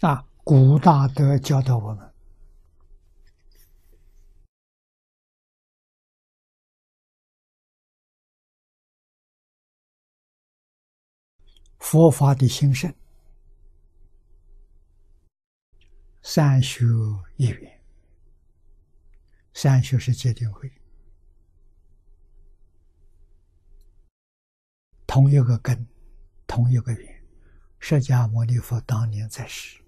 啊，古大德教导我们，佛法的兴盛，三学一缘，三学是戒定慧，同一个根，同一个缘。释迦牟尼佛当年在世。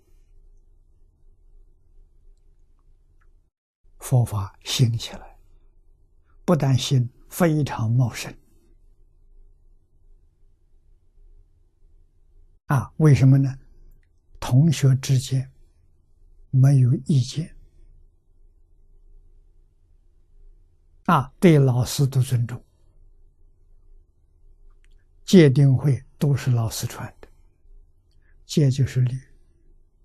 佛法兴起来，不但兴，非常茂盛。啊，为什么呢？同学之间没有意见，啊，对老师都尊重，戒定慧都是老师传的，戒就是律，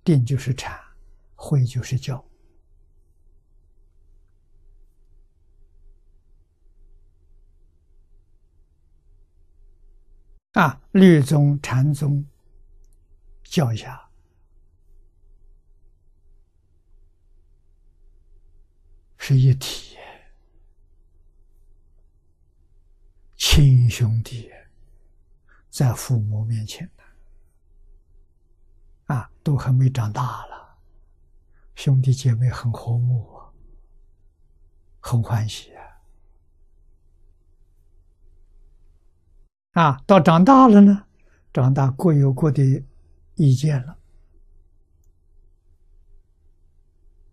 定就是禅，慧就是教。啊，律宗、禅宗、教下。是一体，亲兄弟在父母面前呢，啊，都还没长大了，兄弟姐妹很和睦，很欢喜。啊，到长大了呢，长大各有各的意见了，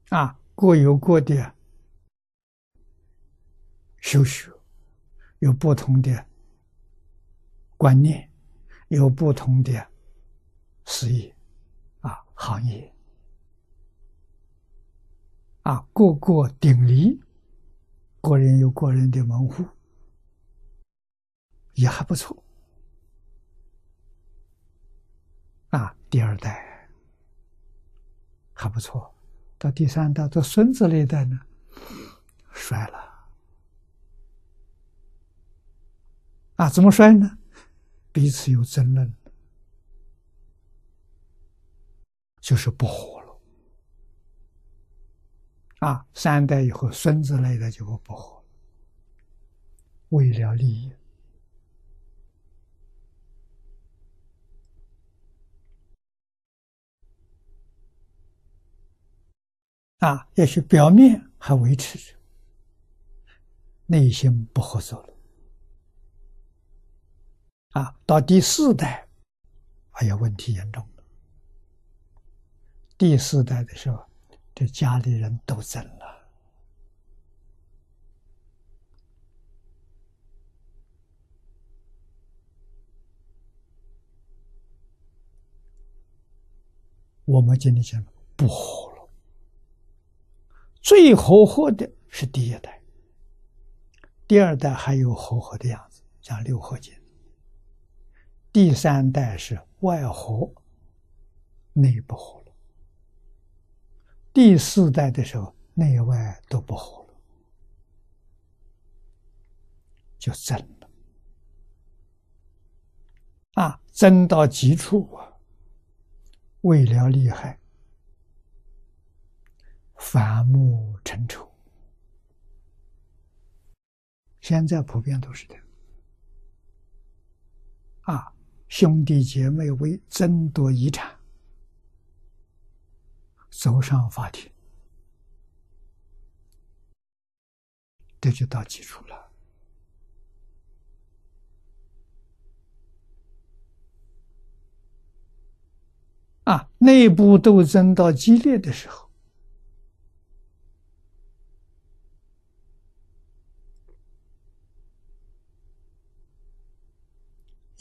啊，各有各的修学，有不同的观念，有不同的事业，啊，行业，啊，各个鼎立，个人有个人的门户。也还不错，啊，第二代还不错，到第三代到孙子那一代呢，衰了，啊，怎么衰呢？彼此有争论，就是不和了，啊，三代以后孙子那一代就会不和，为了利益。啊，也许表面还维持着，内心不合作了。啊，到第四代，哎呀，问题严重了。第四代的时候，这家里人都争了。我们今天讲不和。最活泼的是第一代，第二代还有活泼的样子，像六合金。第三代是外活，内不活了。第四代的时候，内外都不活了，就真了。啊，真到极处啊，为了厉害。反目成仇，现在普遍都是这样。啊，兄弟姐妹为争夺遗产，走上法庭，这就到基础了。啊，内部斗争到激烈的时候。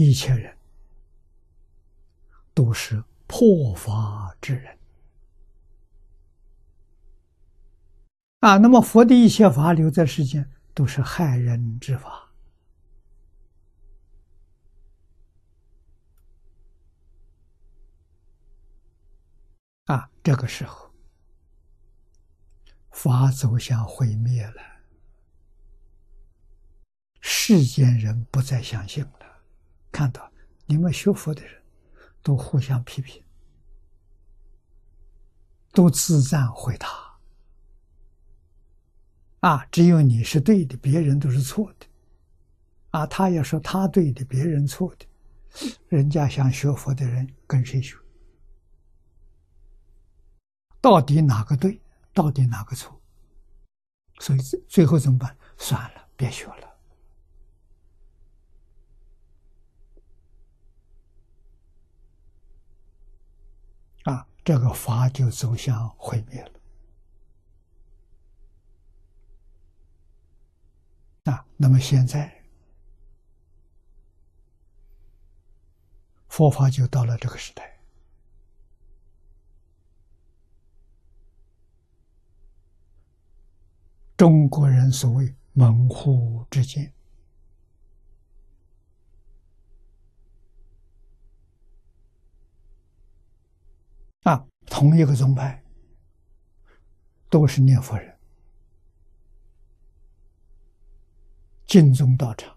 一切人都是破法之人啊！那么佛的一切法留在世间，都是害人之法啊！这个时候，法走向毁灭了，世间人不再相信了。看到你们学佛的人，都互相批评，都自赞回答。啊，只有你是对的，别人都是错的。啊，他要说他对的，别人错的，人家想学佛的人跟谁学？到底哪个对？到底哪个错？所以最最后怎么办？算了，别学了。啊，这个法就走向毁灭了。啊，那么现在佛法就到了这个时代，中国人所谓门户之见。同一个宗派，都是念佛人，净宗道场，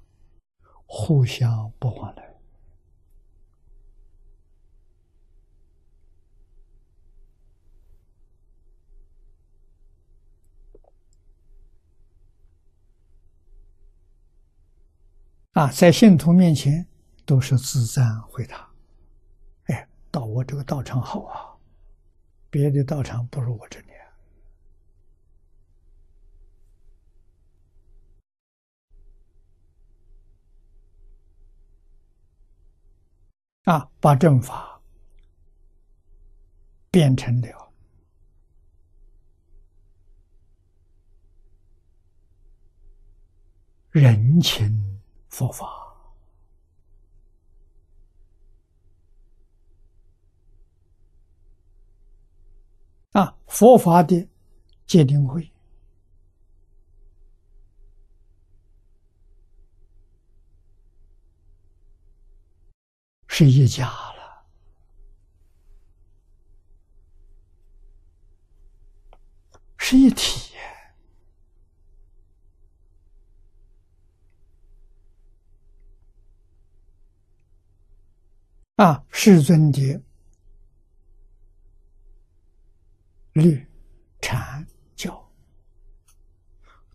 互相不往来。啊，在信徒面前都是自赞回答，哎，到我这个道场好啊。别的道场不如我这里啊！把正法变成了人情佛法。啊，佛法的戒定慧是一家了，是一体啊，世尊的。律禅教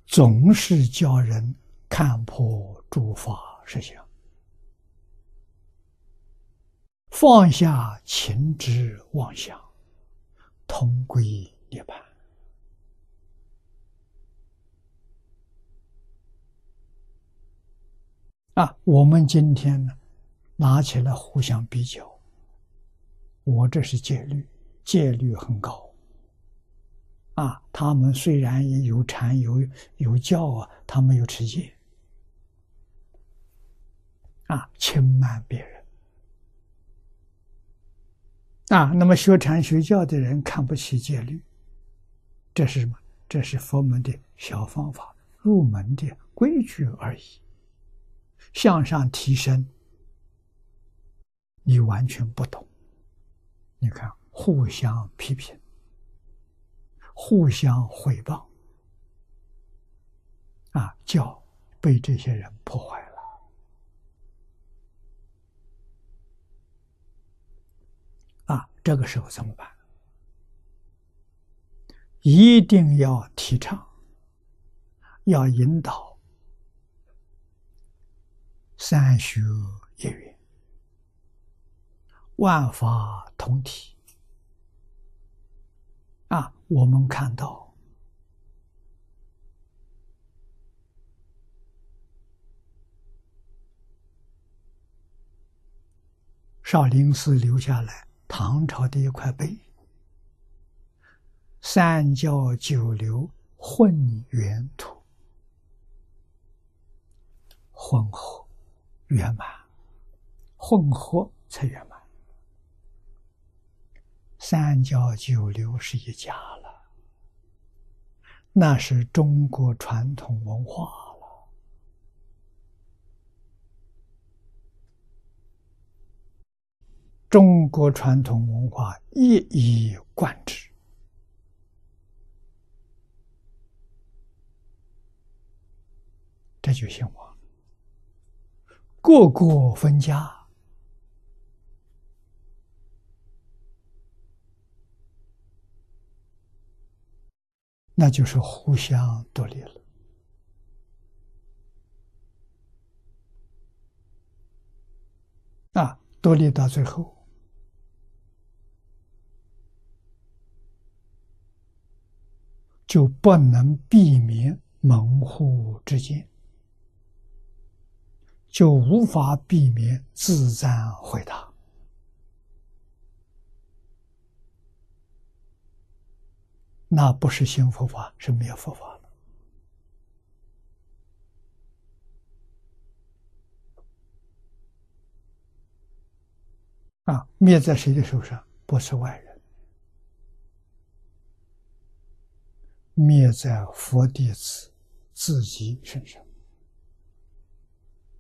总是教人看破诸法实相，放下情执妄想，同归涅槃。啊，我们今天呢，拿起来互相比较，我这是戒律，戒律很高。啊，他们虽然也有禅有有教啊，他们有持戒，啊，轻慢别人，啊，那么学禅学教的人看不起戒律，这是什么？这是佛门的小方法，入门的规矩而已。向上提升，你完全不懂。你看，互相批评。互相毁谤，啊，教被这些人破坏了，啊，这个时候怎么办？一定要提倡，要引导三学一元，万法同体。啊，我们看到。少林寺留下来唐朝的一块碑，三教九流混元土，混合圆满，混合才圆满。三教九流是一家了，那是中国传统文化了。中国传统文化一以贯之，这就兴旺，个个分家。那就是互相独立了。啊，独立到最后，就不能避免门户之见，就无法避免自赞回答。那不是新佛法，是灭佛法了。啊，灭在谁的手上？不是外人，灭在佛弟子自己身上。